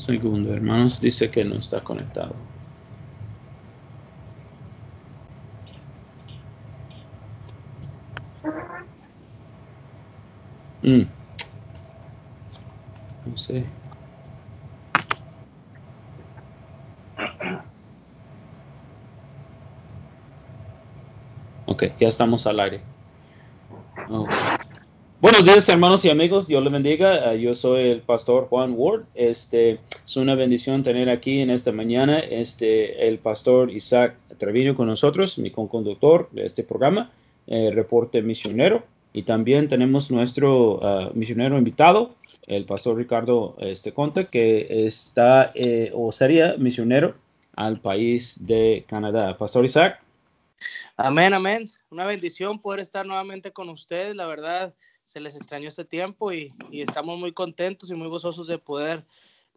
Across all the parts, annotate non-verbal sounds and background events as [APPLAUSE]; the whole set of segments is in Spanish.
Un segundo, hermanos, dice que no está conectado. Mm. No sé. Ok, ya estamos al aire. Buenos días, hermanos y amigos. Dios les bendiga. Eh, yo soy el pastor Juan Ward. Este es una bendición tener aquí en esta mañana este el pastor Isaac Treviño con nosotros, mi conductor de este programa, eh, reporte misionero. Y también tenemos nuestro ah, misionero invitado, el pastor Ricardo este, Conte, que está eh, o sería misionero al país de Canadá. Pastor Isaac. Amén, amén. Una bendición poder estar nuevamente con ustedes. La verdad, se les extrañó este tiempo y, estamos muy contentos y muy gozosos de poder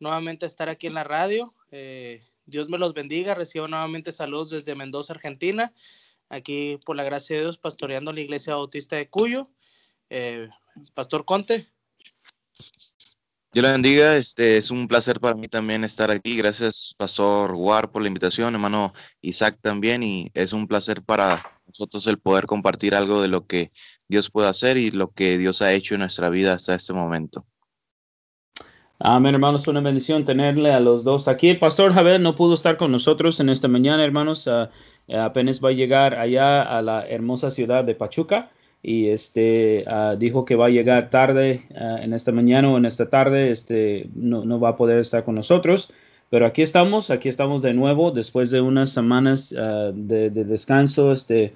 nuevamente estar aquí en la radio. Eh, Dios me los bendiga. Recibo nuevamente saludos desde Mendoza, Argentina aquí por la gracia de Dios pastoreando la iglesia bautista de Cuyo. Eh, Pastor Conte. Dios le bendiga, este es un placer para mí también estar aquí. Gracias, Pastor Guar, por la invitación, hermano Isaac también, y es un placer para nosotros el poder compartir algo de lo que Dios puede hacer y lo que Dios ha hecho en nuestra vida hasta este momento. Amén, hermanos, una bendición tenerle a los dos aquí. El pastor Javier no pudo estar con nosotros en esta mañana, hermanos. Ah, eh, apenas va a llegar allá a la hermosa ciudad de Pachuca y este ah, dijo que va a llegar tarde ah, en esta mañana o en esta tarde, este no, no, va a poder estar con nosotros. Pero aquí estamos, aquí estamos de nuevo después de unas semanas de, de, descanso, este,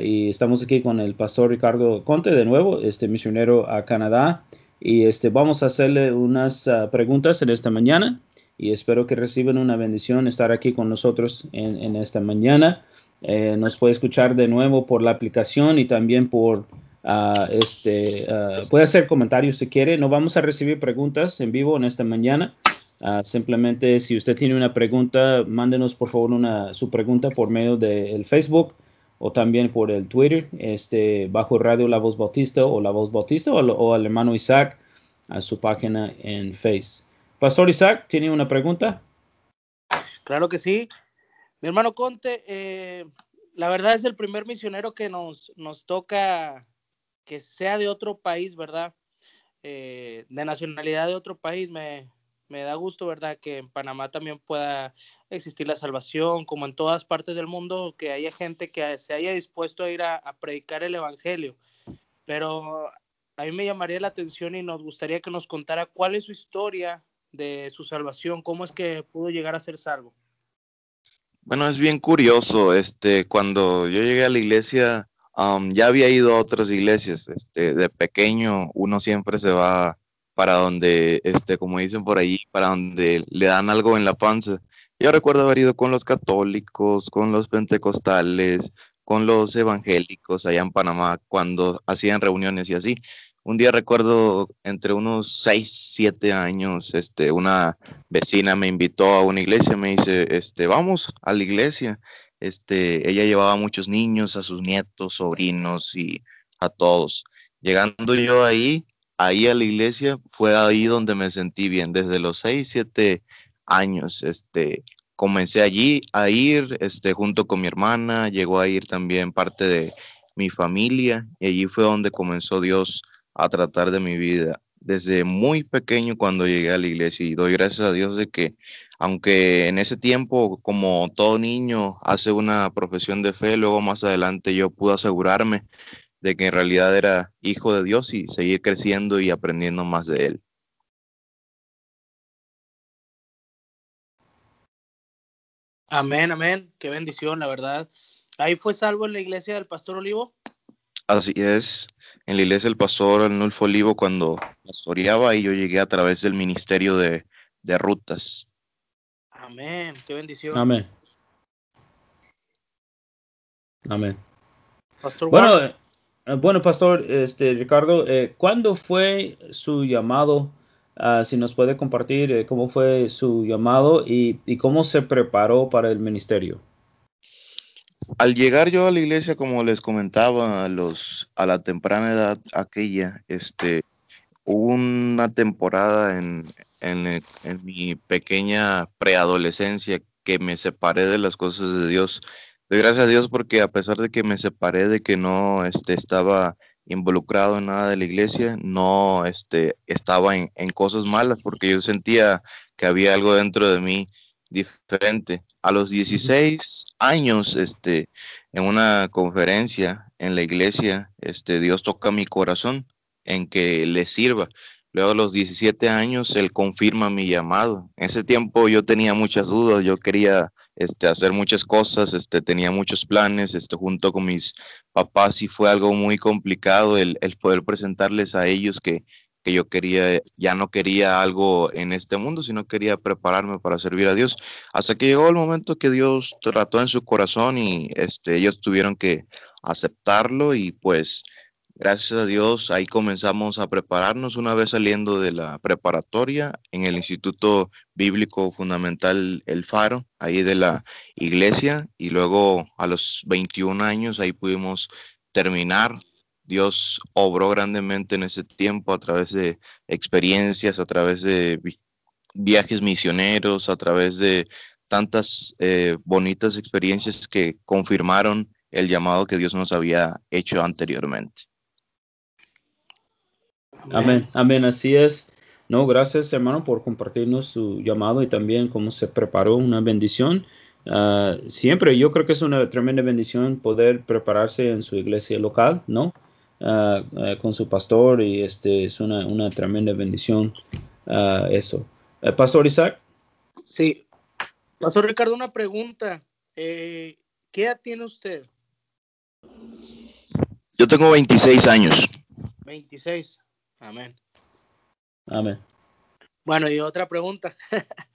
y estamos aquí con el pastor Ricardo Conte de nuevo, este misionero a Canadá, y este vamos a hacerle unas preguntas en esta mañana y espero que reciban una bendición estar aquí con nosotros en, esta mañana. Eh, nos puede escuchar de nuevo por la aplicación y también por ah, este, uh, puede hacer comentarios si quiere. No vamos a recibir preguntas en vivo en esta mañana. Ah, simplemente si usted tiene una pregunta, mándenos por favor una, su pregunta por medio del Facebook o también por el Twitter, este, bajo Radio La Voz Bautista o La Voz Bautista o, al hermano Isaac a su página en Facebook. Pastor Isaac, ¿tiene una pregunta? Claro que sí. Mi hermano Conte, eh, la verdad es el primer misionero que nos, nos toca que sea de otro país, ¿verdad? Eh, de nacionalidad de otro país. Me, da gusto, ¿verdad? Que en Panamá también pueda existir la salvación, como en todas partes del mundo, que haya gente que se haya dispuesto a ir a, a predicar el Evangelio. Pero a mí me llamaría la atención y nos gustaría que nos contara cuál es su historia de su salvación? ¿Cómo es que pudo llegar a ser salvo? Bueno, es bien curioso. Este, cuando yo llegué a la iglesia, um, ya había ido a otras iglesias. Este, de pequeño, uno siempre se va para donde, este, como dicen por ahí, para donde le dan algo en la panza. Yo recuerdo haber ido con los católicos, con los pentecostales, con los evangélicos allá en Panamá cuando hacían reuniones y así un día recuerdo entre unos 6, 7 años, este, una vecina me invitó a una iglesia, me dice, este, vamos a la iglesia. Este, ella llevaba muchos niños, a sus nietos, sobrinos y a todos. Llegando yo ahí, ahí a la iglesia, fue ahí donde me sentí bien. Desde los 6, 7 años, este, comencé allí a ir, este, junto con mi hermana, llegó a ir también parte de mi familia, y allí fue donde comenzó Dios a tratar de mi vida desde muy pequeño cuando llegué a la iglesia y doy gracias a Dios de que aunque en ese tiempo como todo niño hace una profesión de fe, luego más adelante yo pude asegurarme de que en realidad era hijo de Dios y seguir creciendo y aprendiendo más de él. Amén, amén. Qué bendición, la verdad. Ahí fue salvo en la iglesia del Pastor Olivo. Así es en la iglesia del pastor Arnulfo Olivo cuando pastoreaba y yo llegué a través del ministerio de, rutas. Amén, qué bendición. Amén. Amén. bueno, eh, bueno, pastor, este Ricardo, eh, ¿cuándo fue su llamado? Ah, si nos puede compartir eh, cómo fue su llamado y, cómo se preparó para el ministerio al llegar yo a la iglesia, como les comentaba, a, los, a la temprana edad aquella, este, hubo una temporada en, en mi pequeña preadolescencia que me separé de las cosas de Dios. De gracias a Dios porque a pesar de que me separé de que no este, estaba involucrado en nada de la iglesia, no este, estaba en, en, cosas malas porque yo sentía que había algo dentro de mí diferente. A los 16 años, este, en una conferencia en la iglesia, este, Dios toca mi corazón en que le sirva. Luego a los 17 años, Él confirma mi llamado. En ese tiempo yo tenía muchas dudas, yo quería este, hacer muchas cosas, este, tenía muchos planes, este, junto con mis papás y fue algo muy complicado el, poder presentarles a ellos que, que yo quería, ya no quería algo en este mundo, sino quería prepararme para servir a Dios. Hasta que llegó el momento que Dios trató en su corazón y este, ellos tuvieron que aceptarlo y pues Gracias a Dios, ahí comenzamos a prepararnos una vez saliendo de la preparatoria en el Instituto Bíblico Fundamental El Faro, ahí de la iglesia, y luego a los 21 años ahí pudimos terminar. Dios obró grandemente en ese tiempo a través de experiencias, a través de viajes misioneros, a través de tantas eh, bonitas experiencias que confirmaron el llamado que Dios nos había hecho anteriormente. Amén, amén, así es. No, gracias hermano por compartirnos su llamado y también cómo se preparó una bendición. Uh, siempre yo creo que es una tremenda bendición poder prepararse en su iglesia local, ¿no? Uh, uh, con su pastor y este es una, una tremenda bendición eso. pastor Isaac. Sí. Pastor Ricardo, una pregunta. Eh, ¿Qué edad tiene usted? Yo tengo 26 años. 26. Amén. Amén. Bueno, y otra pregunta. [LAUGHS]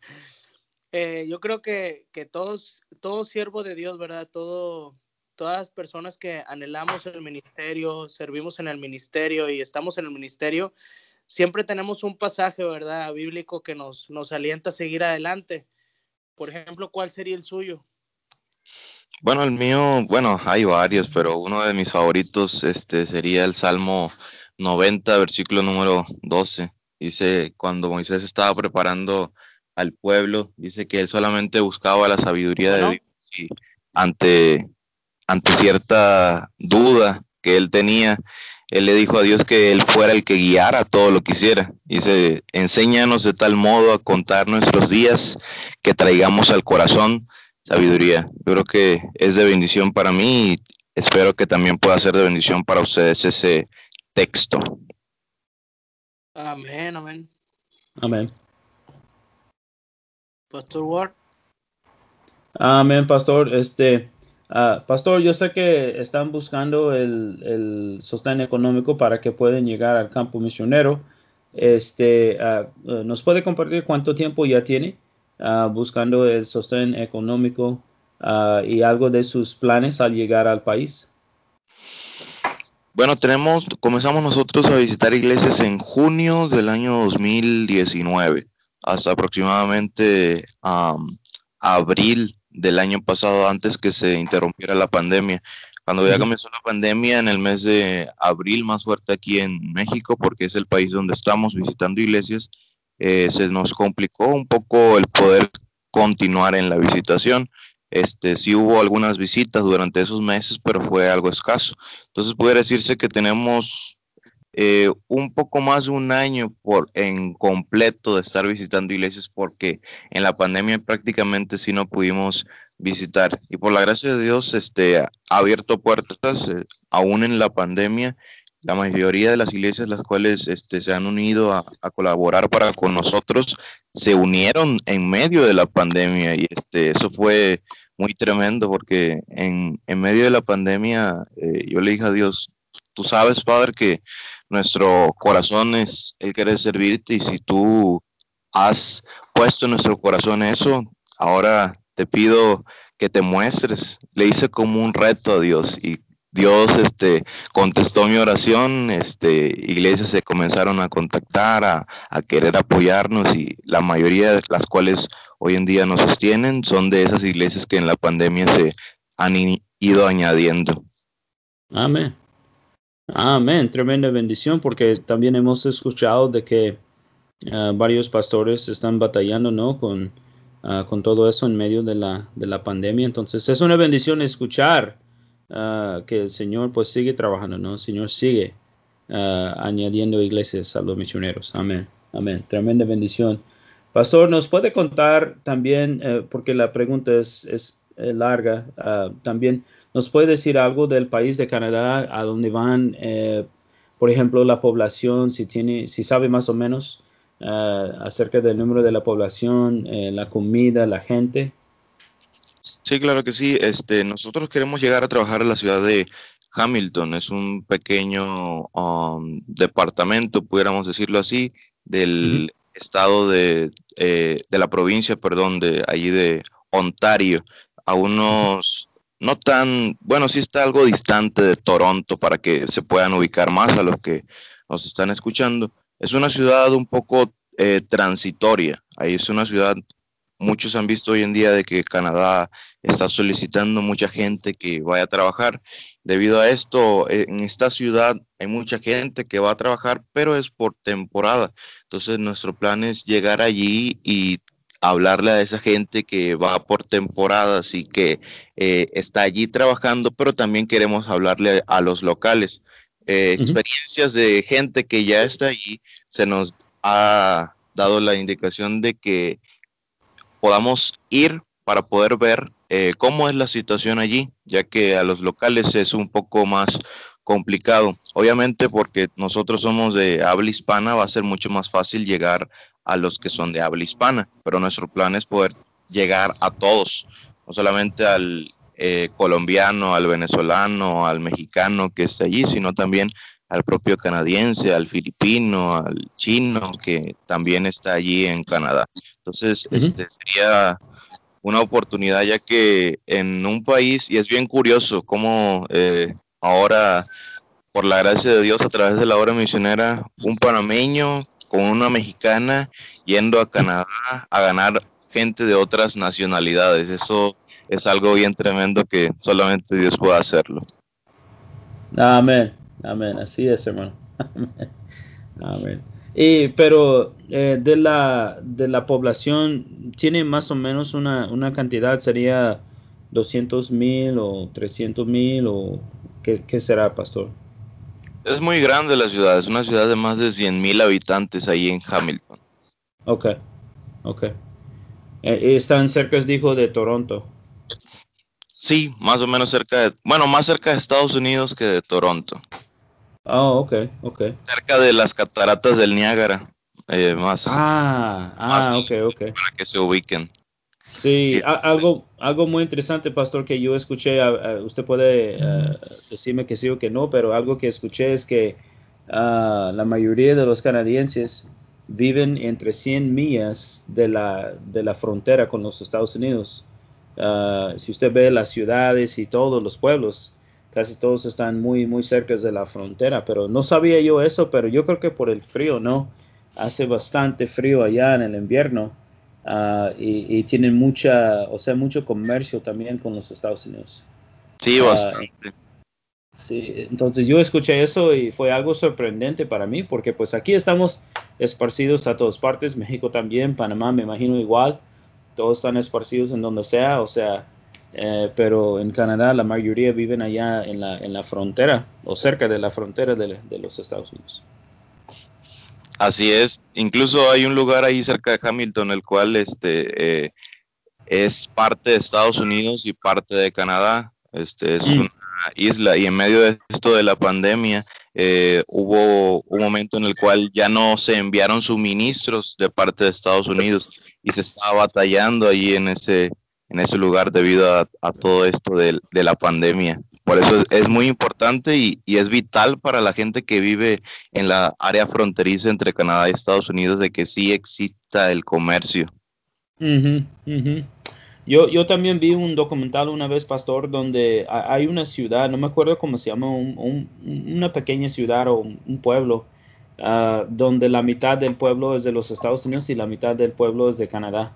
eh, yo creo que, que, todos, todo siervo de Dios, ¿verdad? Todo, todas las personas que anhelamos el ministerio, servimos en el ministerio y estamos en el ministerio, siempre tenemos un pasaje, ¿verdad? Bíblico que nos, nos alienta a seguir adelante. Por ejemplo, ¿cuál sería el suyo? Bueno, el mío, bueno, hay varios, pero uno de mis favoritos este, sería el Salmo 90, versículo número 12. Dice, cuando Moisés estaba preparando al pueblo, dice que él solamente buscaba la sabiduría de Dios y ante, ante cierta duda que él tenía, él le dijo a Dios que él fuera el que guiara todo lo que hiciera. Dice, enséñanos de tal modo a contar nuestros días que traigamos al corazón sabiduría. Yo creo que es de bendición para mí y espero que también pueda ser de bendición para ustedes ese texto. Amén, amén. Amén. Pastor Ward. Amén, pastor. Este, uh, pastor, yo sé que están buscando el, el, sostén económico para que puedan llegar al campo misionero. Este, uh, ¿nos puede compartir cuánto tiempo ya tiene uh, buscando el sostén económico y algo de sus planes al llegar al país? Bueno, tenemos, comenzamos nosotros a visitar iglesias en junio del año 2019, hasta aproximadamente abril del año pasado, antes que se interrumpiera la pandemia. Cuando ya comenzó la pandemia en el mes de abril, más fuerte aquí en México, porque es el país donde estamos visitando iglesias, eh, se nos complicó un poco el poder continuar en la visitación. Este, sí hubo algunas visitas durante esos meses, pero fue algo escaso. Entonces puede decirse que tenemos eh, un poco más de un año por, en completo de estar visitando iglesias porque en la pandemia prácticamente sí no pudimos visitar. Y por la gracia de Dios, este, ha abierto puertas, eh, aún en la pandemia, la mayoría de las iglesias las cuales este, se han unido a, colaborar para con nosotros se unieron en medio de la pandemia y este, eso fue muy tremendo porque en, en medio de la pandemia eh, yo le dije a Dios, tú sabes, Padre, que nuestro corazón es el querer servirte y si tú has puesto en nuestro corazón eso, ahora te pido que te muestres. Le hice como un reto a Dios y Dios este, contestó mi oración, este, iglesias se comenzaron a contactar, a, a, querer apoyarnos y la mayoría de las cuales hoy en día nos sostienen son de esas iglesias que en la pandemia se han ido añadiendo. Amén. Amén, tremenda bendición, porque también hemos escuchado de que ah, varios pastores están batallando, ¿no? Con, ah, con todo eso en medio de la, de la pandemia. Entonces es una bendición escuchar ah, que el Señor pues sigue trabajando, ¿no? El Señor sigue añadiendo iglesias a los misioneros. Amén, amén, tremenda bendición. Pastor, ¿nos puede contar también, eh, porque la pregunta es, es eh, larga, también ¿Nos puede decir algo del país de Canadá, a dónde van, eh, por ejemplo, la población, si tiene, si sabe más o menos acerca del número de la población, la comida, la gente? Sí, claro que sí. Este, nosotros queremos llegar a trabajar en la ciudad de Hamilton. Es un pequeño um, departamento, pudiéramos decirlo así, del estado de, de la provincia, perdón, de allí de Ontario, a unos no tan, bueno, sí está algo distante de Toronto para que se puedan ubicar más a los que nos están escuchando. Es una ciudad un poco eh, transitoria. Ahí es una ciudad, muchos han visto hoy en día de que Canadá está solicitando mucha gente que vaya a trabajar. Debido a esto, en esta ciudad hay mucha gente que va a trabajar, pero es por temporada. Entonces, nuestro plan es llegar allí y hablarle a esa gente que va por temporadas y que eh, está allí trabajando, pero también queremos hablarle a los locales. Eh, experiencias de gente que ya está allí, se nos ha dado la indicación de que podamos ir para poder ver eh, cómo es la situación allí, ya que a los locales es un poco más complicado. Obviamente porque nosotros somos de habla hispana, va a ser mucho más fácil llegar a los que son de habla hispana, pero nuestro plan es poder llegar a todos, no solamente al eh, colombiano, al venezolano, al mexicano que está allí, sino también al propio canadiense, al filipino, al chino que también está allí en Canadá. Entonces, este sería una oportunidad ya que en un país, y es bien curioso cómo eh, ahora, por la gracia de Dios, a través de la obra misionera, un panameño con una mexicana yendo a Canadá a ganar gente de otras nacionalidades. Eso es algo bien tremendo que solamente Dios puede hacerlo. Amén, amén, así es, hermano. [LAUGHS] Amén. Y, pero eh, de, la, de la población, ¿tiene más o menos una, una cantidad? ¿Sería 200 mil o 300 mil o qué, qué será, pastor? Es muy grande la ciudad, es una ciudad de más de 100 mil habitantes ahí en Hamilton. Ok, ok. Eh, están cerca, dijo, de Toronto. Sí, más o menos cerca de, bueno, más cerca de Estados Unidos que de Toronto. Oh, ok, ok. Cerca de las cataratas del Niágara. Eh, más. Ah, ah, ok, ok. Para que se ubiquen. Sí, algo, algo muy interesante, pastor, que yo escuché, usted puede eh, decirme que sí o que no, pero algo que escuché es que ah, la mayoría de los canadienses viven entre 100 millas de la, de la frontera con los Estados Unidos. Ah, si usted ve las ciudades y todos los pueblos, casi todos están muy, muy cerca de la frontera, pero no sabía yo eso, pero yo creo que por el frío, ¿no? Hace bastante frío allá en el invierno Ah, y, tienen mucha, o sea, mucho comercio también con los Estados Unidos. Sí, ah, bastante. sí, entonces yo escuché eso y fue algo sorprendente para mí, porque pues aquí estamos esparcidos a todas partes, México también, Panamá me imagino igual, todos están esparcidos en donde sea, o sea, eh, pero en Canadá la mayoría viven allá en la, en la frontera o cerca de la frontera de, de los Estados Unidos. Así es, incluso hay un lugar ahí cerca de Hamilton, el cual este, eh, es parte de Estados Unidos y parte de Canadá. Este es mm. una isla y en medio de esto de la pandemia eh, hubo un momento en el cual ya no se enviaron suministros de parte de Estados Unidos y se estaba batallando ahí en ese en ese lugar debido a, todo esto de, la pandemia. Por eso es muy importante y, es vital para la gente que vive en la área fronteriza entre Canadá y Estados Unidos de que sí exista el comercio. Yo, yo también vi un documental una vez, Pastor, donde hay una ciudad, no me acuerdo cómo se llama, una pequeña ciudad o un, pueblo, ah, donde la mitad del pueblo es de los Estados Unidos y la mitad del pueblo es de Canadá.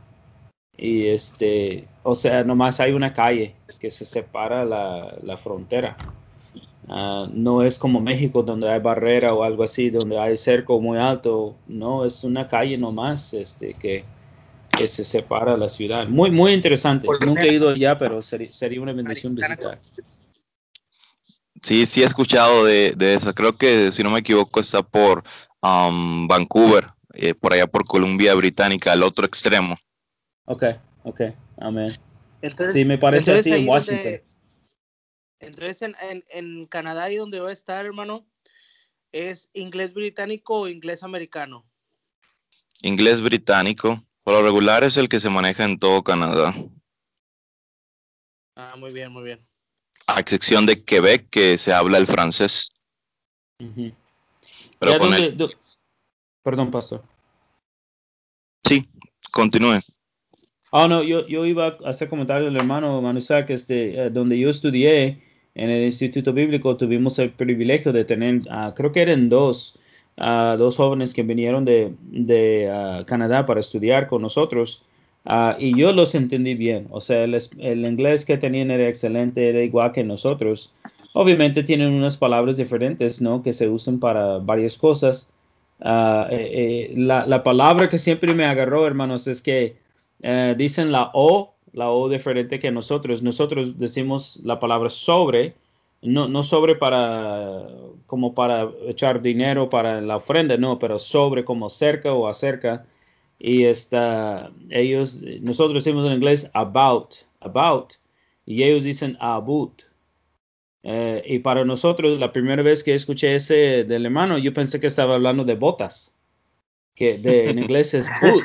Y este, o sea, nomás hay una calle que se separa la, la frontera. Ah, no es como México donde hay barrera o algo así, donde hay cerco muy alto. No, es una calle nomás este, que, que se separa la ciudad. Muy, muy interesante. Nunca he ido allá, pero sería, sería una bendición visitar. Sí, sí he escuchado de, de eso. Creo que, si no me equivoco, está por um, Vancouver, eh, por allá por Columbia Británica, al otro extremo. Ok, ok, amén. sí, me parece así en Washington. entonces, en, en, en, Canadá y donde va a estar, hermano, ¿es inglés británico o inglés americano? Inglés británico. Por lo regular es el que se maneja en todo Canadá. Ah, muy bien, muy bien a excepción de Quebec, que se habla el francés. Perdón, pastor. Sí, continúe. Ah, no, yo, yo iba a hacer comentario del hermano Manusak, este, eh, donde yo estudié en el Instituto Bíblico, tuvimos el privilegio de tener, uh, creo que eran dos, uh, dos jóvenes que vinieron de, de uh, Canadá para estudiar con nosotros. Ah, y yo los entendí bien, o sea, el, el, inglés que tenían era excelente, era igual que nosotros. Obviamente tienen unas palabras diferentes, ¿no? Que se usan para varias cosas. Eh, eh, la, la, palabra que siempre me agarró, hermanos, es que eh, dicen la O, la O diferente que nosotros. Nosotros decimos la palabra sobre, no, no sobre para, como para echar dinero para la ofrenda, no, pero sobre como cerca o acerca y está, ellos, nosotros decimos en inglés about, about, y ellos dicen about. Eh, y para nosotros, la primera vez que escuché ese del hermano, yo pensé que estaba hablando de botas, que de, en inglés es [LAUGHS] boot.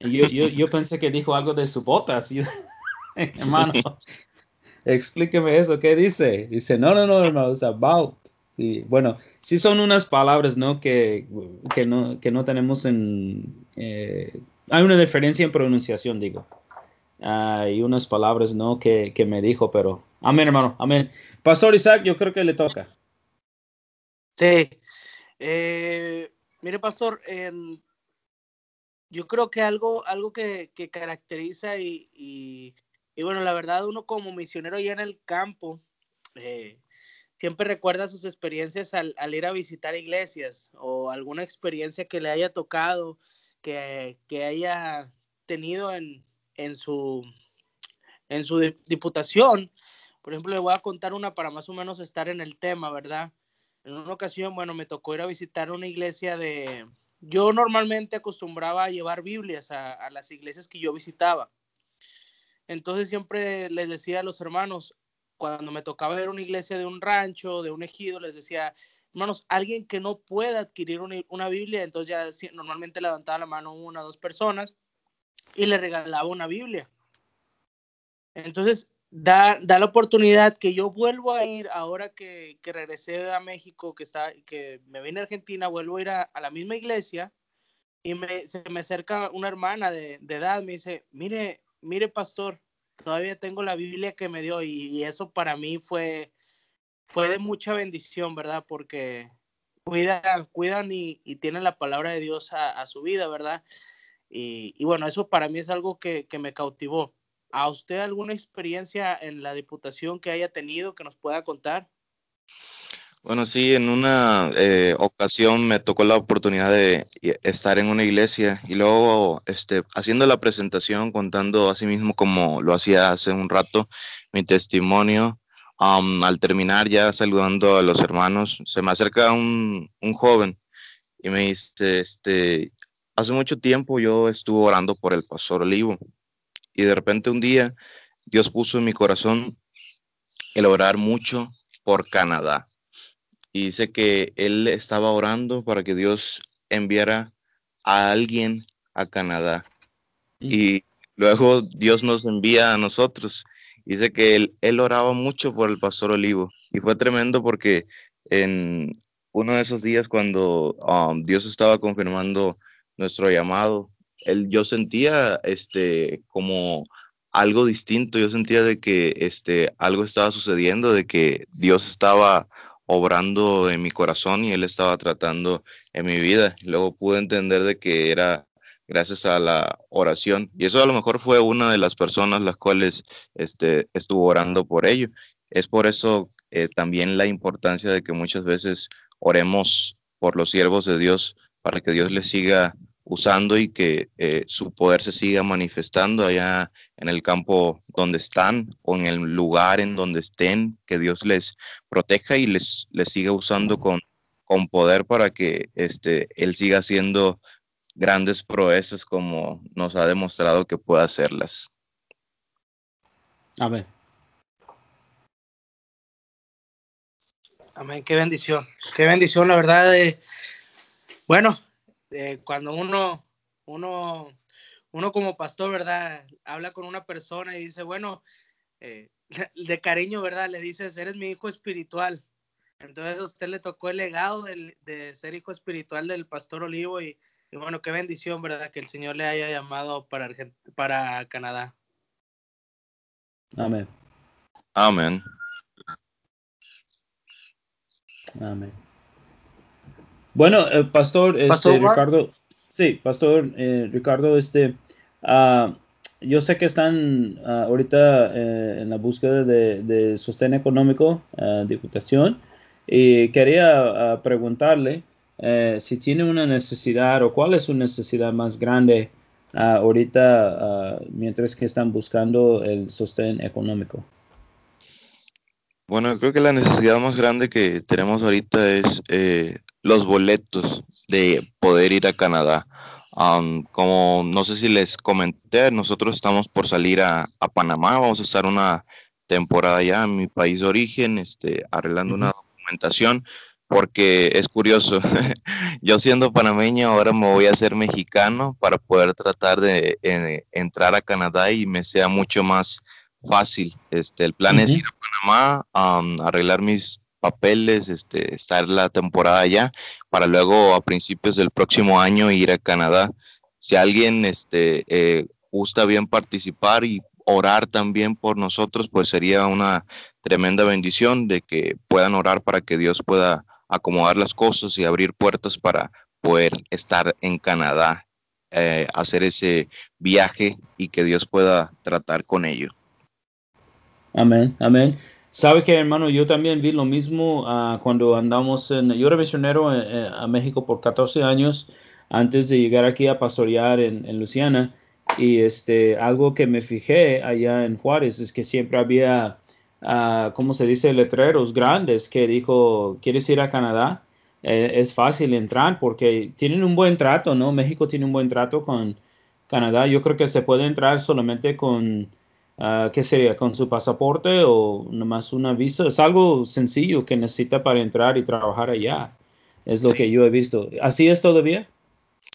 Yo, yo, yo, pensé que dijo algo de sus botas. [LAUGHS] hermano, explíqueme eso, ¿qué dice? Dice, no, no, no, hermano, es about. Y bueno, sí son unas palabras, ¿no? Que, que no, que no tenemos en... Eh, hay una diferencia en pronunciación, digo. Hay unas palabras, ¿no? Que, que, me dijo, pero... Amén, hermano, amén. Pastor Isaac, yo creo que le toca. Sí. Eh, mire, pastor, yo creo que algo, algo que, que caracteriza y, y, bueno, la verdad, uno como misionero ya en el campo, eh, siempre recuerda sus experiencias al, ir a visitar iglesias o alguna experiencia que le haya tocado, que, haya tenido en, en, su, en su diputación. Por ejemplo, le voy a contar una para más o menos estar en el tema, ¿verdad? En una ocasión, bueno, me tocó ir a visitar una iglesia de... Yo normalmente acostumbraba a llevar Biblias a, las iglesias que yo visitaba. Entonces siempre les decía a los hermanos, cuando me tocaba ver una iglesia de un rancho, de un ejido, les decía, hermanos, alguien que no pueda adquirir una, Biblia, entonces ya normalmente levantaba la mano una o dos personas y le regalaba una Biblia. Entonces, da, da la oportunidad que yo vuelvo a ir, ahora que, que regresé a México, que, está, que me vine a Argentina, vuelvo a ir a, la misma iglesia y me, se me acerca una hermana de, de edad, me dice, mire, mire, pastor, todavía tengo la Biblia que me dio y, eso para mí fue, fue de mucha bendición, ¿verdad? Porque cuidan, cuidan y, tienen la palabra de Dios a, su vida, ¿verdad? Y, bueno, eso para mí es algo que, que, me cautivó. ¿A usted alguna experiencia en la diputación que haya tenido que nos pueda contar? Bueno, sí, en una eh, ocasión me tocó la oportunidad de estar en una iglesia y luego este, haciendo la presentación, contando así mismo como lo hacía hace un rato, mi testimonio. al terminar ya saludando a los hermanos, se me acerca un, joven y me dice, este, hace mucho tiempo yo estuve orando por el pastor Olivo y de repente un día Dios puso en mi corazón el orar mucho por Canadá y dice que él estaba orando para que Dios enviara a alguien a Canadá. Y luego Dios nos envía a nosotros. Dice que él, él oraba mucho por el pastor Olivo. Y fue tremendo porque en uno de esos días cuando um, Dios estaba confirmando nuestro llamado, yo sentía este, como algo distinto. Yo sentía de que este, algo estaba sucediendo, de que Dios estaba obrando en mi corazón y Él estaba tratando en mi vida. Luego pude entender de que era gracias a la oración. Y eso a lo mejor fue una de las personas las cuales este, estuvo orando por ello. es por eso eh, también la importancia de que muchas veces oremos por los siervos de Dios para que Dios les siga usando y que eh, su poder se siga manifestando allá en el campo donde están o en el lugar en donde estén, que Dios les proteja y les, les siga usando con, con poder para que este, Él siga haciendo grandes proezas como nos ha demostrado que puede hacerlas. Amén. Amén, qué bendición, qué bendición, la verdad. Eh, bueno, eh, cuando uno, uno, uno como pastor, ¿verdad? Habla con una persona y dice, bueno, eh, [LAUGHS] de cariño, ¿verdad? Le dices, eres mi hijo espiritual. Entonces a usted le tocó el legado de, ser hijo espiritual del pastor Olivo y, bueno, qué bendición, ¿verdad? Que el Señor le haya llamado para, para Canadá. Amén. Amén. Amén. Bueno, eh, pastor, este, Ricardo, sí, pastor eh, Ricardo, este, uh, yo sé que están uh, ahorita eh, en la búsqueda de, de sostén económico, uh, diputación, y quería preguntarle si tiene una necesidad o cuál es su necesidad más grande ahorita mientras que están buscando el sostén económico. Bueno, creo que la necesidad más grande que tenemos ahorita es los boletos de poder ir a Canadá. como no sé si les comenté, nosotros estamos por salir a, Panamá, vamos a estar una temporada allá en mi país de origen, este, arreglando una documentación, porque es curioso, [LAUGHS] yo siendo panameño ahora me voy a hacer mexicano para poder tratar de eh, entrar a Canadá y me sea mucho más fácil. Este, el plan es ir a Panamá, arreglar mis papeles, este, estar la temporada allá, para luego a principios del próximo año ir a Canadá. Si alguien este, eh, gusta bien participar y orar también por nosotros, pues sería una tremenda bendición de que puedan orar para que Dios pueda acomodar las cosas y abrir puertas para poder estar en Canadá, eh, hacer ese viaje y que Dios pueda tratar con ellos. Amén, amén. Sabe que, hermano, yo también vi lo mismo uh, cuando andamos en. Yo era misionero eh, eh, a México por 14 años antes de llegar aquí a pastorear en, en, Luciana. Y este, algo que me fijé allá en Juárez es que siempre había, uh, ¿cómo se dice?, letreros grandes que dijo: ¿Quieres ir a Canadá? Eh, es fácil entrar porque tienen un buen trato, ¿no? México tiene un buen trato con Canadá. Yo creo que se puede entrar solamente con Ah, ¿qué sería? ¿Con su pasaporte o nomás una visa? Es algo sencillo que necesita para entrar y trabajar allá. Es lo que yo he visto. ¿Así es todavía?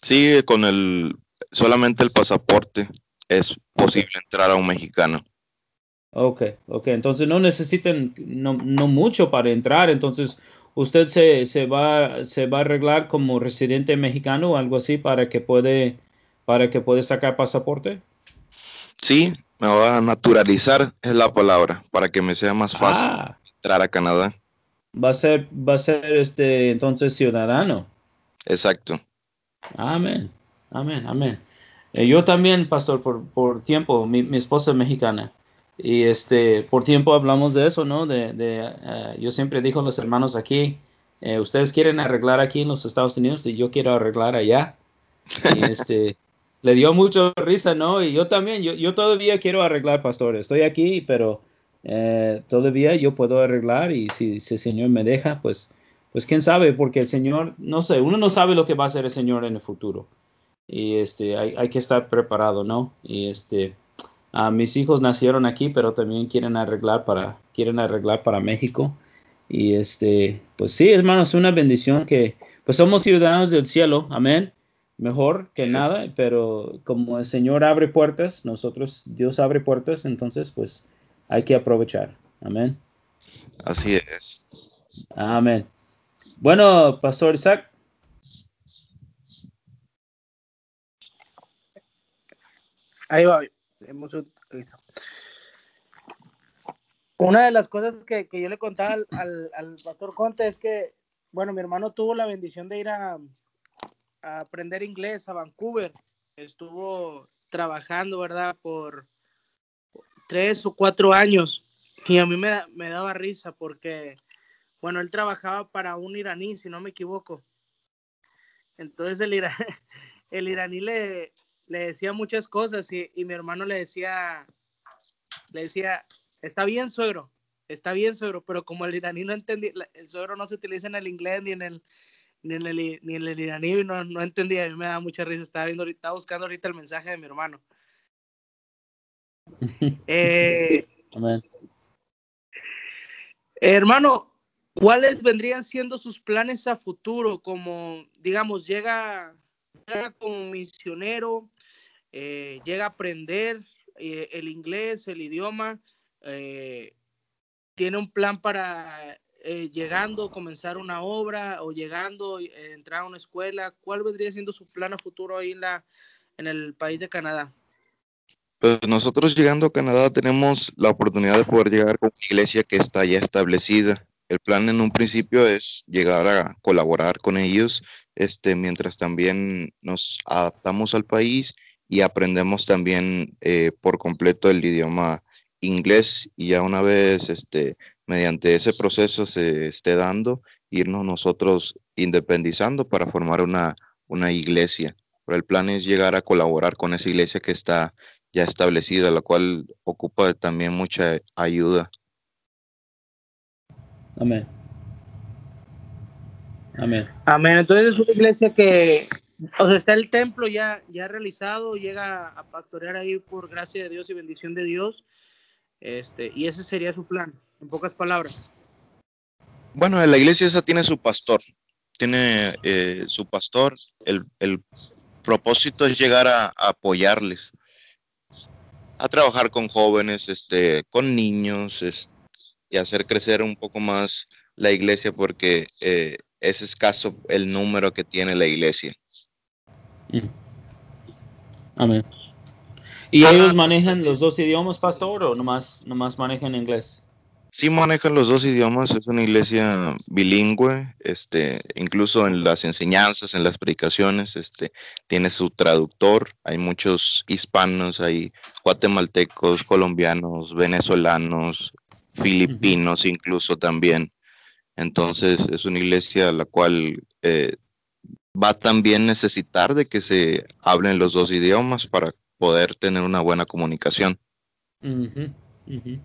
Sí, con el solamente el pasaporte es posible entrar a un mexicano. Ok, ok. Entonces no necesitan no, no mucho para entrar. Entonces, ¿usted se, se, va, se va a arreglar como residente mexicano o algo así para que puede, para que puede sacar pasaporte? Sí, me va a naturalizar, es la palabra, para que me sea más fácil ah. entrar a Canadá. Va a ser, va a ser este entonces ciudadano. Exacto. Amén, amén, amén. Eh, yo también, pastor, por, por tiempo, mi, mi, esposa es mexicana. Y este, por tiempo hablamos de eso, ¿no? De, de uh, yo siempre digo a los hermanos aquí, eh, ustedes quieren arreglar aquí en los Estados Unidos y yo quiero arreglar allá. Y este, [LAUGHS] le dio mucho risa, ¿no? Y yo también, yo, yo todavía quiero arreglar, pastor. Estoy aquí, pero eh, todavía yo puedo arreglar y si, si, el Señor me deja, pues, pues quién sabe, porque el Señor, no sé, uno no sabe lo que va a hacer el Señor en el futuro. Y este, hay, que estar preparado, ¿no? Y este, a mis hijos nacieron aquí, pero también quieren arreglar para, quieren arreglar para México. Y este, pues sí, hermanos, una bendición que, pues somos ciudadanos del cielo, amén mejor que nada, pero como el Señor abre puertas, nosotros, Dios abre puertas, entonces pues hay que aprovechar. Amén. Así es. Amén. Bueno, Pastor Isaac. Ahí va. Una de las cosas que, yo le contaba al, al Pastor Conte es que, bueno, mi hermano tuvo la bendición de ir a, aprender inglés a Vancouver. Estuvo trabajando, ¿verdad? Por tres o cuatro años. Y a mí me, me daba risa porque, bueno, él trabajaba para un iraní, si no me equivoco. Entonces el, [LAUGHS] el iraní le, le decía muchas cosas y, y, mi hermano le decía, le decía, está bien, suegro, está bien, suegro, pero como el iraní no entendía, el suegro no se utiliza en el inglés ni en el, ni en el, ni en el iraní, no, no entendía, a mí me da mucha risa, estaba, viendo, estaba buscando ahorita el mensaje de mi hermano. [LAUGHS] eh, hermano, ¿cuáles vendrían siendo sus planes a futuro? Como, digamos, llega, llega como misionero, eh, llega a aprender eh, el inglés, el idioma, eh, tiene un plan para eh, llegando, comenzar una obra o llegando, eh, entrar a una escuela. ¿Cuál vendría siendo su plan a futuro ahí en, la, en el país de Canadá? Pues nosotros llegando a Canadá tenemos la oportunidad de poder llegar con una iglesia que está ya establecida. El plan en un principio es llegar a colaborar con ellos, este, mientras también nos adaptamos al país y aprendemos también eh, por completo el idioma inglés y ya una vez este, mediante ese proceso se esté dando, irnos nosotros independizando para formar una, una iglesia. Pero el plan es llegar a colaborar con esa iglesia que está ya establecida, la cual ocupa también mucha ayuda. Amén. Amén. Amén. Entonces es una iglesia que, o sea, está el templo ya, ya realizado, llega a pastorear ahí por gracia de Dios y bendición de Dios. Este, y ese sería su plan, en pocas palabras. Bueno, la iglesia esa tiene su pastor, tiene eh, su pastor, el, el, propósito es llegar a, a apoyarles a trabajar con jóvenes, este, con niños, este, y hacer crecer un poco más la iglesia porque eh, es escaso el número que tiene la iglesia. Mm. Amén. ¿Y ellos manejan los dos idiomas, pastor, o nomás, nomás manejan inglés? Sí manejan los dos idiomas, es una iglesia bilingüe, este, incluso en las enseñanzas, en las predicaciones, este, tiene su traductor, hay muchos hispanos, hay guatemaltecos, colombianos, venezolanos, filipinos uh -huh. incluso también. Entonces es una iglesia la cual eh, va también necesitar de que se hablen los dos idiomas para poder tener una buena comunicación. Uh -huh. Uh -huh.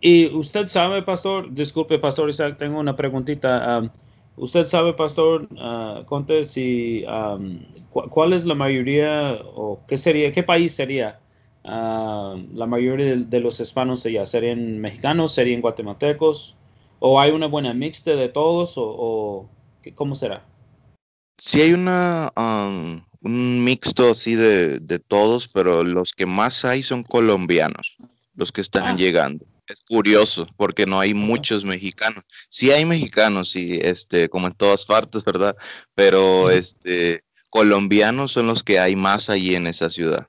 Y usted sabe, pastor, disculpe, pastor Isaac, tengo una preguntita. Um, usted sabe, pastor uh, Conte, si um, cu cuál es la mayoría o qué sería, qué país sería la mayoría de, de, los hispanos allá? ¿Serían mexicanos? ¿Serían guatemaltecos? ¿O hay una buena mixta de todos? ¿O, o cómo será? Sí hay una, um, un mixto así de, de, todos, pero los que más hay son colombianos, los que están ah. llegando es curioso porque no hay muchos mexicanos. Sí hay mexicanos, sí, este, como en todas partes, ¿verdad? Pero este, colombianos son los que hay más allí en esa ciudad.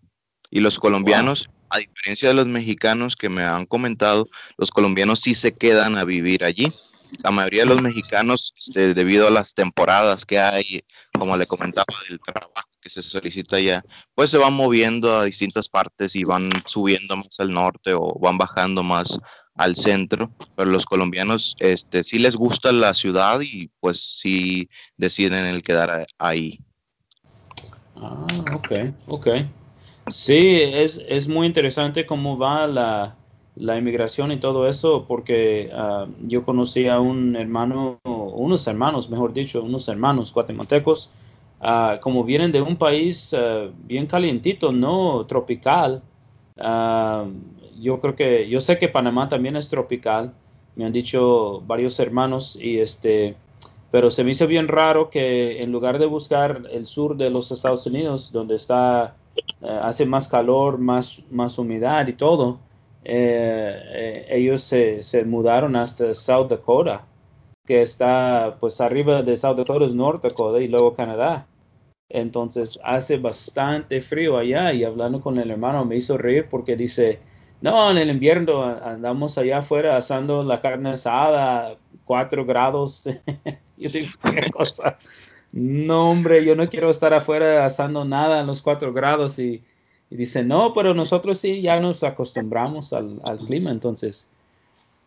Y los colombianos, wow. a diferencia de los mexicanos que me han comentado, los colombianos sí se quedan a vivir allí. La mayoría de los mexicanos, este, debido a las temporadas que hay, como le comentaba, del trabajo que se solicita allá, pues se van moviendo a distintas partes y van subiendo más al norte o van bajando más al centro, pero los colombianos este, sí les gusta la ciudad y pues sí deciden el quedar ahí. Ah, ok, ok. Sí, es, es muy interesante cómo va la, la inmigración y todo eso, porque uh, yo conocí a un hermano, unos hermanos, mejor dicho, unos hermanos guatemaltecos, uh, como vienen de un país uh, bien calientito, no tropical. yo creo que, yo sé que Panamá también es tropical, me han dicho varios hermanos, y este, pero se me hizo bien raro que en lugar de buscar el sur de los Estados Unidos, donde está, hace más calor, más, más humedad y todo, eh, eh, ellos se, se, mudaron hasta South Dakota, que está pues arriba de South Dakota es North Dakota y luego Canadá. Entonces hace bastante frío allá y hablando con el hermano me hizo reír porque dice, no, en el invierno andamos allá afuera asando la carne asada, 4 grados. [LAUGHS] yo digo, qué cosa. No, hombre, yo no quiero estar afuera asando nada en los 4 grados y dice, no, pero nosotros sí ya nos acostumbramos al, al clima, entonces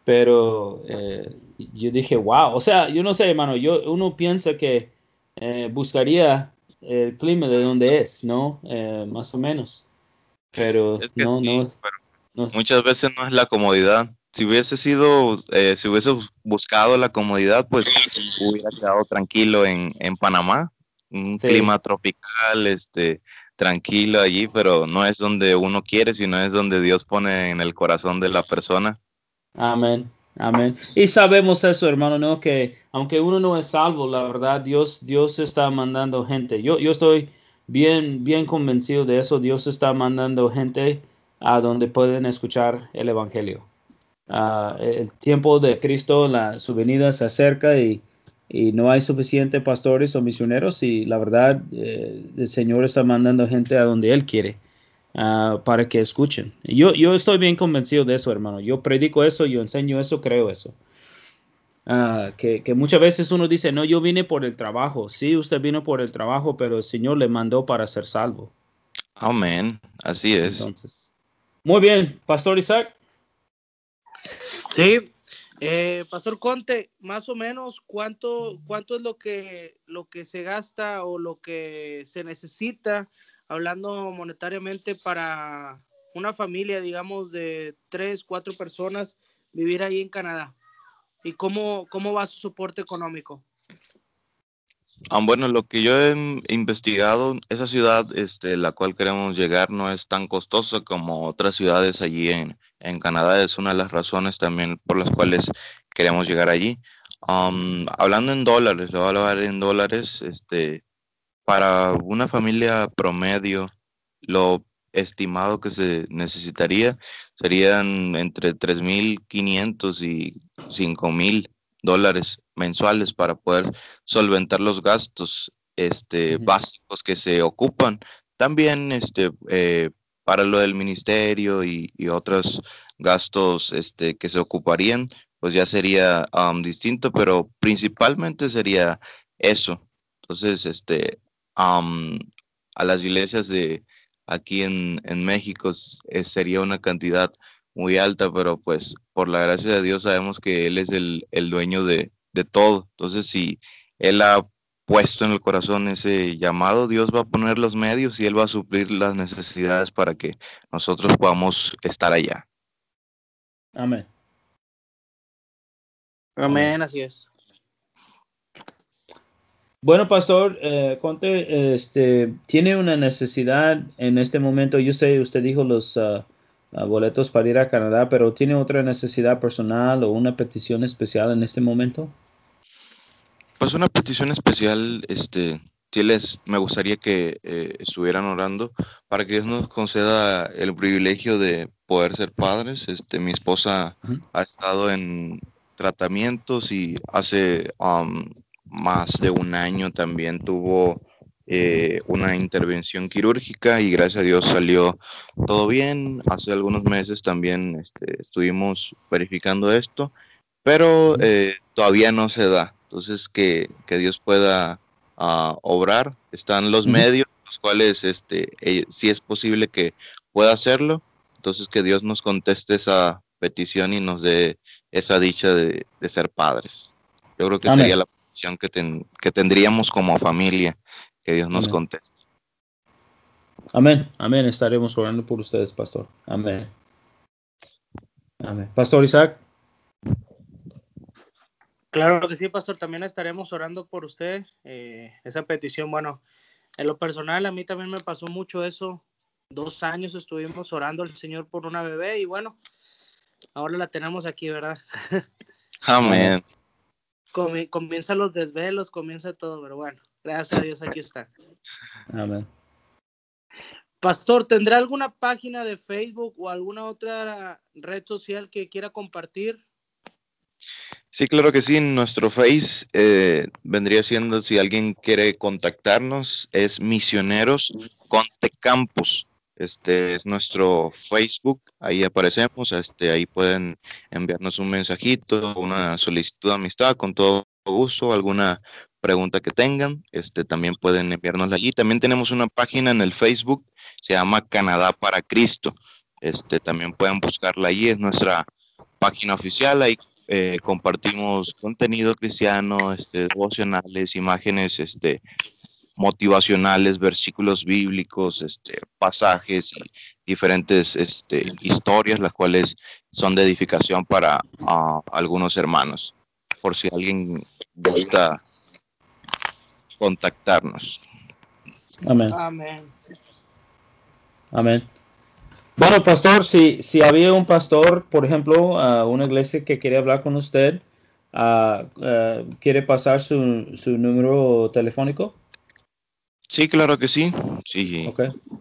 pero eh, yo dije, wow, o sea, yo no sé, hermano, yo, uno piensa que eh, buscaría el clima de donde es, ¿no? Eh, más o menos, pero no, no, Muchas veces no es la comodidad. Si hubiese sido, si hubiese buscado la comodidad, pues hubiera quedado tranquilo en, en Panamá, un clima tropical, este, tranquilo allí, pero no es donde uno quiere, sino es donde Dios pone en el corazón de la persona. Amén, amén. Y sabemos eso, hermano, ¿no? Que aunque uno no es salvo, la verdad, Dios, Dios está mandando gente. Yo, yo estoy bien, bien convencido de eso. Dios está mandando gente a donde pueden escuchar el Evangelio. Ah, el tiempo de Cristo, la, su venida se acerca y y no hay suficientes pastores o misioneros y la verdad eh, el Señor está mandando gente a donde Él quiere ah, para que escuchen. Yo, yo estoy bien convencido de eso, hermano. Yo predico eso, yo enseño eso, creo eso. Ah, que, que, muchas veces uno dice, no, yo vine por el trabajo. Sí, usted vino por el trabajo, pero el Señor le mandó para ser salvo. Amén, así es. Entonces, muy bien, Pastor Isaac. Sí, eh, Pastor Conte, más o menos, ¿cuánto, cuánto es lo que, lo que se gasta o lo que se necesita, hablando monetariamente, para una familia, digamos, de tres, cuatro personas vivir ahí en Canadá? ¿Y cómo, cómo va su soporte económico? Ah, bueno, lo que yo he investigado, esa ciudad, este, la cual queremos llegar, no es tan costosa como otras ciudades allí en, en Canadá. Es una de las razones también por las cuales queremos llegar allí. hablando en dólares, lo voy a hablar en dólares, este, para una familia promedio, lo estimado que se necesitaría serían entre 3.500 y 5.000 dólares mensuales para poder solventar los gastos este, básicos que se ocupan. También este, eh, para lo del ministerio y, otros gastos este, que se ocuparían, pues ya sería distinto, pero principalmente sería eso. Entonces, este, a las iglesias de aquí en, México eh, sería una cantidad muy alta, pero pues por la gracia de Dios sabemos que Él es el, el dueño de, de todo. Entonces, si Él ha puesto en el corazón ese llamado, Dios va a poner los medios y Él va a suplir las necesidades para que nosotros podamos estar allá. Amén. Amén, así es. Bueno, pastor, eh, Conte, este, tiene una necesidad en este momento. Yo sé, usted dijo los ah, boletos para ir a Canadá, pero ¿tiene otra necesidad personal o una petición especial en este momento? Pues una petición especial, este, les, me gustaría que eh, estuvieran orando para que Dios nos conceda el privilegio de poder ser padres. Este, mi esposa ha estado en tratamientos y hace um, más de un año también tuvo eh, una intervención quirúrgica y gracias a Dios salió todo bien. Hace algunos meses también este, estuvimos verificando esto, pero eh, todavía no se da. Entonces, que, Dios pueda ah, obrar. Están los medios, los cuales este, eh, si es posible que pueda hacerlo. Entonces, que Dios nos conteste esa petición y nos dé esa dicha de, ser padres. Yo creo que sería la petición que, que tendríamos como familia, que Dios nos conteste. Amén, amén. Estaremos orando por ustedes, pastor. Amén. Amén. Pastor Isaac. Claro que sí, pastor, también estaremos orando por usted. Eh, esa petición, bueno, en lo personal a mí también me pasó mucho eso. Dos años estuvimos orando al Señor por una bebé y bueno, ahora la tenemos aquí, ¿verdad? [LAUGHS] Amén. Comienza los desvelos, comienza todo, pero bueno, gracias a Dios aquí está. Amén. Pastor, ¿tendrá alguna página de Facebook o alguna otra red social que quiera compartir? Sí, claro que sí. Nuestro Face eh, vendría siendo, si alguien quiere contactarnos, es Misioneros Conte Campus. Este es nuestro Facebook, ahí aparecemos, este, ahí pueden enviarnos un mensajito, una solicitud de amistad con todo gusto, alguna pregunta que tengan, este, también pueden enviárnosla allí. También tenemos una página en el Facebook, se llama Canadá para Cristo. Este, también pueden buscarla allí, es nuestra página oficial, ahí eh, compartimos contenido cristiano, este, devocionales, imágenes este, motivacionales, versículos bíblicos, este, pasajes y diferentes este, historias, las cuales son de edificación para algunos hermanos, por si alguien gusta contactarnos. Amén. Amén. Amén. Bueno, pastor, si, si había un pastor, por ejemplo, a una iglesia que quiere hablar con usted, ¿quiere pasar su, número telefónico? Sí, claro que sí. Si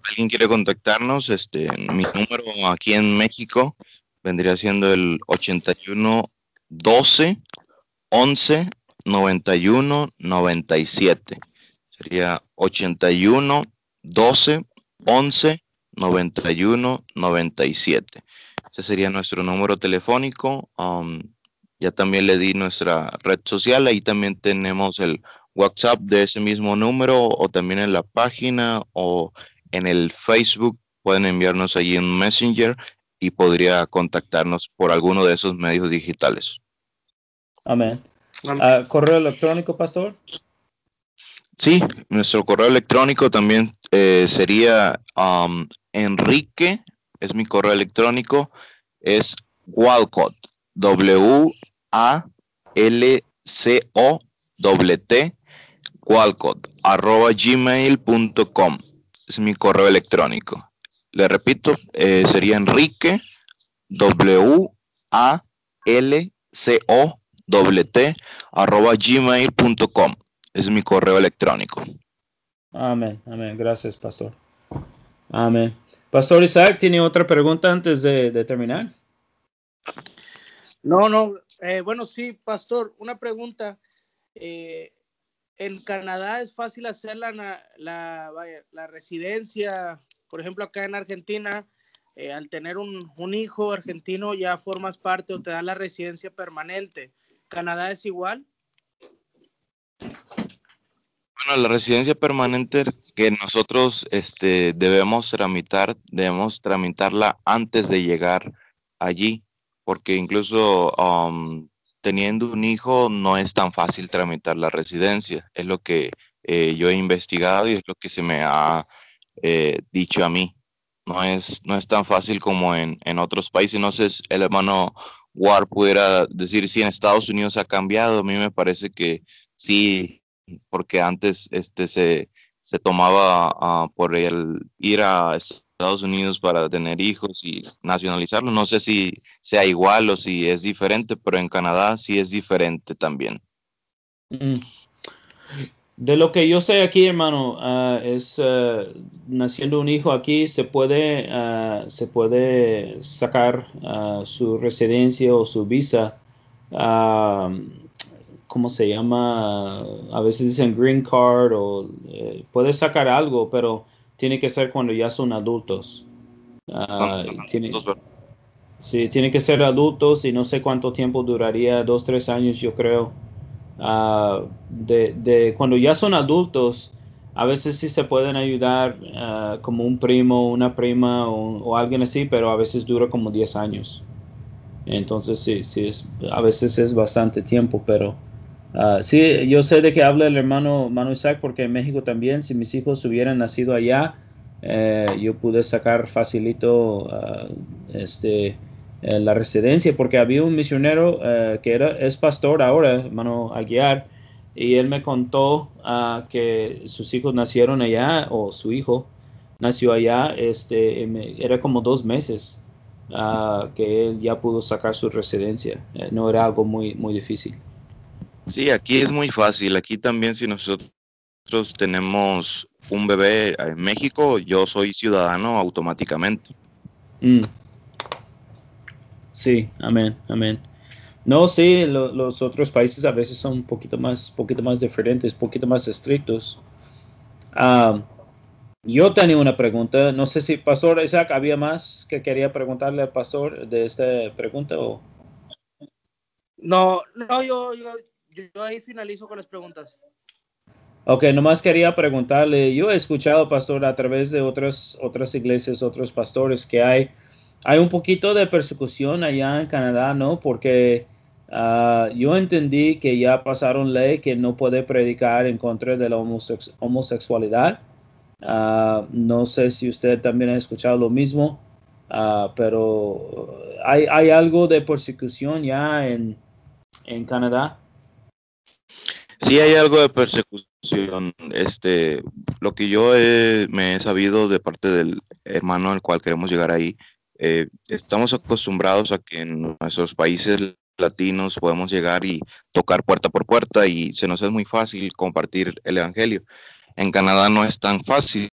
alguien quiere contactarnos, este, mi número aquí en México vendría siendo el 81 12 11 91 97. Sería 81 12 11 91 97. Ese sería nuestro número telefónico. Um, ya también le di nuestra red social. Ahí también tenemos el WhatsApp de ese mismo número o también en la página o en el Facebook. Pueden enviarnos allí un Messenger y podría contactarnos por alguno de esos medios digitales. Amén. Ah, ¿Correo electrónico, pastor? Sí, nuestro correo electrónico también eh, sería um, Enrique, es mi correo electrónico, es Walcott, W-A-L-C-O-T, gmail.com. Es mi correo electrónico. Le repito, eh, sería Enrique, W-A-L-C-O-T, arroba gmail.com. Es mi correo electrónico. Amén, amén. Gracias, pastor. Amén. Pastor Isaac, ¿tiene otra pregunta antes de, terminar? No, no. Eh, bueno, sí, pastor, una pregunta. Eh, en Canadá es fácil hacer la, la, residencia, por ejemplo, acá en Argentina, eh, al tener un, un, hijo argentino ya formas parte o te da la residencia permanente. ¿Canadá es igual? Bueno, la residencia permanente que nosotros este, debemos tramitar, debemos tramitarla antes de llegar allí, porque incluso um, teniendo un hijo no es tan fácil tramitar la residencia. Es lo que eh, yo he investigado y es lo que se me ha eh, dicho a mí. No es, no es tan fácil como en, en otros países. No sé, si el hermano War pudiera decir si en Estados Unidos ha cambiado. A mí me parece que sí porque antes este, se, se tomaba ah, por el ir a Estados Unidos para tener hijos y nacionalizarlo. No sé si sea igual o si es diferente, pero en Canadá sí es diferente también. Mm. De lo que yo sé aquí, hermano, ah, es uh, naciendo un hijo aquí se puede se puede sacar su residencia o su visa ¿cómo se llama? A veces dicen green card o eh, puedes sacar algo, pero tiene que ser cuando ya son adultos. Uh, tiene, sí, tiene que ser adultos y no sé cuánto tiempo duraría, dos, tres años yo creo. Ah, de, de, cuando ya son adultos, a veces sí se pueden ayudar ah, como un primo, una prima o, o, alguien así, pero a veces dura como 10 años. Entonces sí, sí es, a veces es bastante tiempo, pero Uh, sí, yo sé de que habla el hermano, hermano Isaac porque en México también, si mis hijos hubieran nacido allá, eh, yo pude sacar facilito ah, este, eh, la residencia porque había un misionero eh, que era, es pastor ahora, hermano Aguiar, y él me contó uh, que sus hijos nacieron allá o su hijo nació allá, este, era como dos meses que él ya pudo sacar su residencia, no era algo muy, muy difícil. Sí, aquí es muy fácil. Aquí también si nosotros tenemos un bebé en México, yo soy ciudadano automáticamente. Mm. Sí, amén, amén. No, sí, los otros países a veces son un poquito más, poquito más diferentes, un poquito más estrictos. Ah, yo tenía una pregunta, no sé si Pastor Isaac había más que quería preguntarle al pastor de esta pregunta o... No, no, yo, yo, yo ahí finalizo con las preguntas. Ok, nomás quería preguntarle, yo he escuchado, pastor, a través de otras, otras iglesias, otros pastores, que hay hay un poquito de persecución allá en Canadá, ¿no? Porque ah, yo entendí que ya pasaron ley que no puede predicar en contra de la homosexualidad. Ah, no sé si usted también ha escuchado lo mismo, ah, pero hay, hay, algo de persecución ya en, en Canadá. Sí, hay algo de persecución. Este, lo que yo me he sabido de parte del hermano al cual queremos llegar ahí, eh, estamos acostumbrados a que en nuestros países latinos podemos llegar y tocar puerta por puerta y se nos es muy fácil compartir el Evangelio. En Canadá no es tan fácil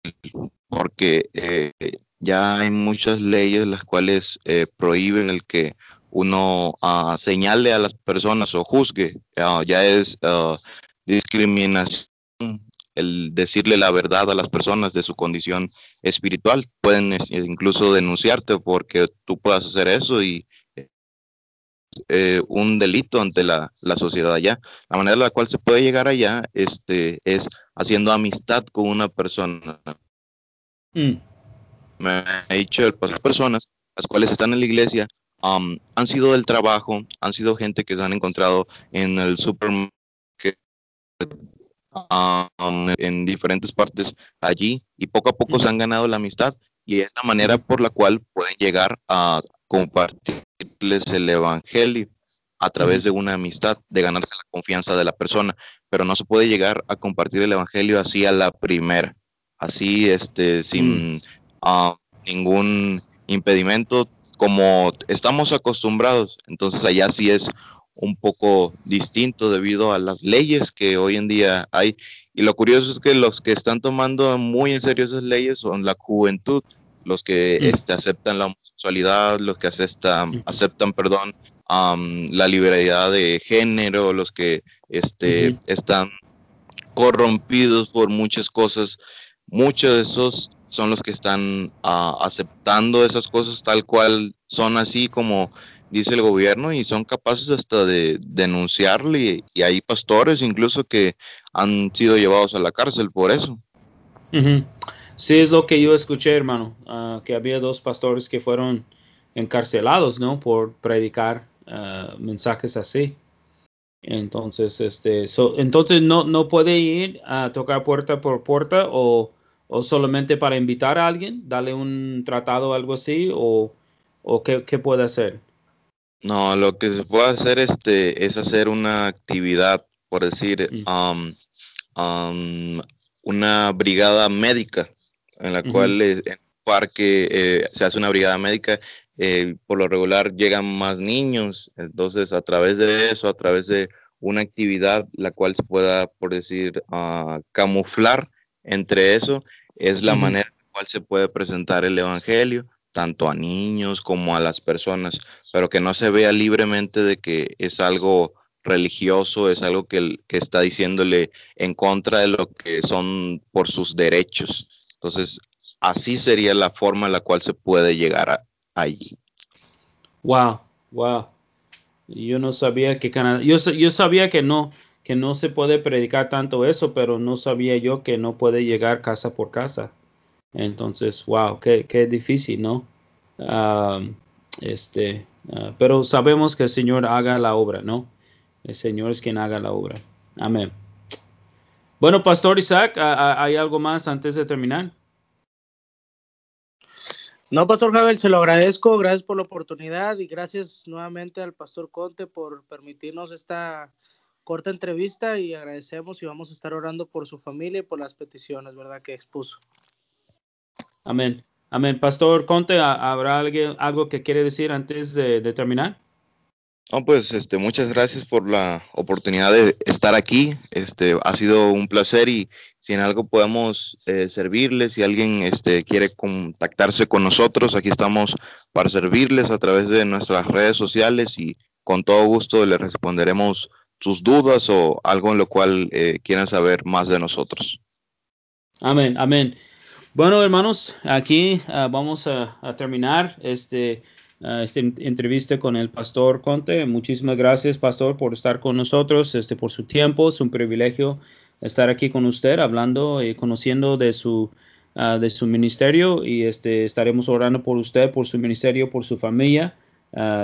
porque eh, ya hay muchas leyes las cuales eh, prohíben el que uno uh, señale a las personas o juzgue, ah, ya es uh, discriminación el decirle la verdad a las personas de su condición espiritual. Pueden incluso denunciarte porque tú puedas hacer eso y eh, un delito ante la, la, sociedad allá. La manera en la cual se puede llegar allá este, es haciendo amistad con una persona. Mm. Me ha dicho las personas, las cuales están en la iglesia, han sido del trabajo, han sido gente que se han encontrado en el supermercado en diferentes partes allí y poco a poco se han ganado la amistad y es la manera por la cual pueden llegar a compartirles el evangelio a través de una amistad, de ganarse la confianza de la persona, pero no se puede llegar a compartir el evangelio así a la primera, así este sin ningún impedimento como estamos acostumbrados. Entonces allá sí es un poco distinto debido a las leyes que hoy en día hay. Y lo curioso es que los que están tomando muy en serio esas leyes son la juventud, los que mm. este, aceptan la homosexualidad, los que aceptan, mm. aceptan perdón, la libertad de género, los que este, están corrompidos por muchas cosas. Muchos de esos son los que están ah, aceptando esas cosas tal cual son así como dice el gobierno y son capaces hasta de denunciarle y, hay pastores incluso que han sido llevados a la cárcel por eso. Sí, es lo que yo escuché, hermano, ah, que había dos pastores que fueron encarcelados, ¿no? Por predicar ah, mensajes así. Entonces, este, entonces no, no puede ir a tocar puerta por puerta o, o solamente para invitar a alguien, darle un tratado o algo así, o, o qué, qué puede hacer. No, lo que se puede hacer este, es hacer una actividad, por decir, um, um, una brigada médica, en la cual en el parque eh, se hace una brigada médica. Eh, por lo regular llegan más niños, entonces a través de eso, a través de una actividad la cual se pueda, por decir, uh, camuflar entre eso, es la manera en la cual se puede presentar el Evangelio tanto a niños como a las personas, pero que no se vea libremente de que es algo religioso, es algo que, que está diciéndole en contra de lo que son por sus derechos. Entonces, así sería la forma en la cual se puede llegar allí. Wow, wow. Yo no sabía que Canadá, yo, yo sabía que no, que no se puede predicar tanto eso, pero no sabía yo que no puede llegar casa por casa. Entonces, wow, qué, qué difícil, ¿no? este, ah, pero sabemos que el Señor haga la obra, ¿no? El Señor es quien haga la obra. Amén. Bueno, Pastor Isaac, ¿hay algo más antes de terminar? No, Pastor Javier, se lo agradezco. Gracias por la oportunidad y gracias nuevamente al Pastor Conte por permitirnos esta corta entrevista y agradecemos y vamos a estar orando por su familia y por las peticiones, ¿verdad? Que expuso. Amén. Amén. Pastor Conte, ¿habrá alguien, algo que quiere decir antes de, terminar? No, pues este, muchas gracias por la oportunidad de estar aquí. Este, ha sido un placer y si en algo podemos eh, servirles, si alguien este, quiere contactarse con nosotros, aquí estamos para servirles a través de nuestras redes sociales y con todo gusto le responderemos sus dudas o algo en lo cual eh, quieran saber más de nosotros. Amén, amén. Bueno, hermanos, aquí ah, vamos a, terminar este, uh, esta entrevista con el pastor Conte. Muchísimas gracias, pastor, por estar con nosotros, este, por su tiempo. Es un privilegio estar aquí con usted, hablando y conociendo de su, ah, de su ministerio y este, estaremos orando por usted, por su ministerio, por su familia,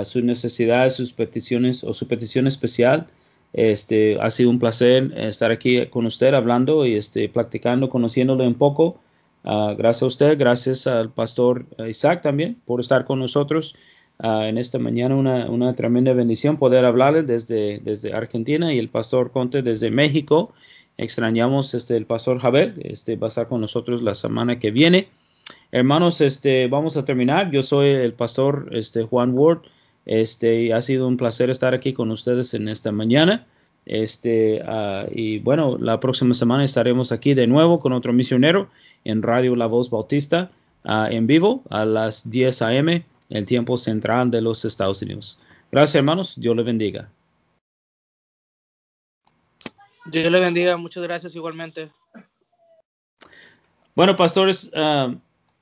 sus necesidades, sus peticiones o su petición especial. Este, ha sido un placer estar aquí con usted hablando y este, practicando, conociéndole un poco. gracias a usted, gracias al pastor Isaac también por estar con nosotros. Ah, en esta mañana una, una, tremenda bendición poder hablarle desde, desde Argentina y el pastor Conte desde México. Extrañamos este, el pastor Javier, este va a estar con nosotros la semana que viene. Hermanos, este, vamos a terminar. Yo soy el pastor este, Juan Ward. Este, ha sido un placer estar aquí con ustedes en esta mañana. Este, ah, y bueno, la próxima semana estaremos aquí de nuevo con otro misionero en Radio La Voz Bautista ah, en vivo a las 10 a.m el tiempo central de los Estados Unidos. Gracias, hermanos. Dios le bendiga. Dios le bendiga. Muchas gracias igualmente. Bueno, pastores, uh,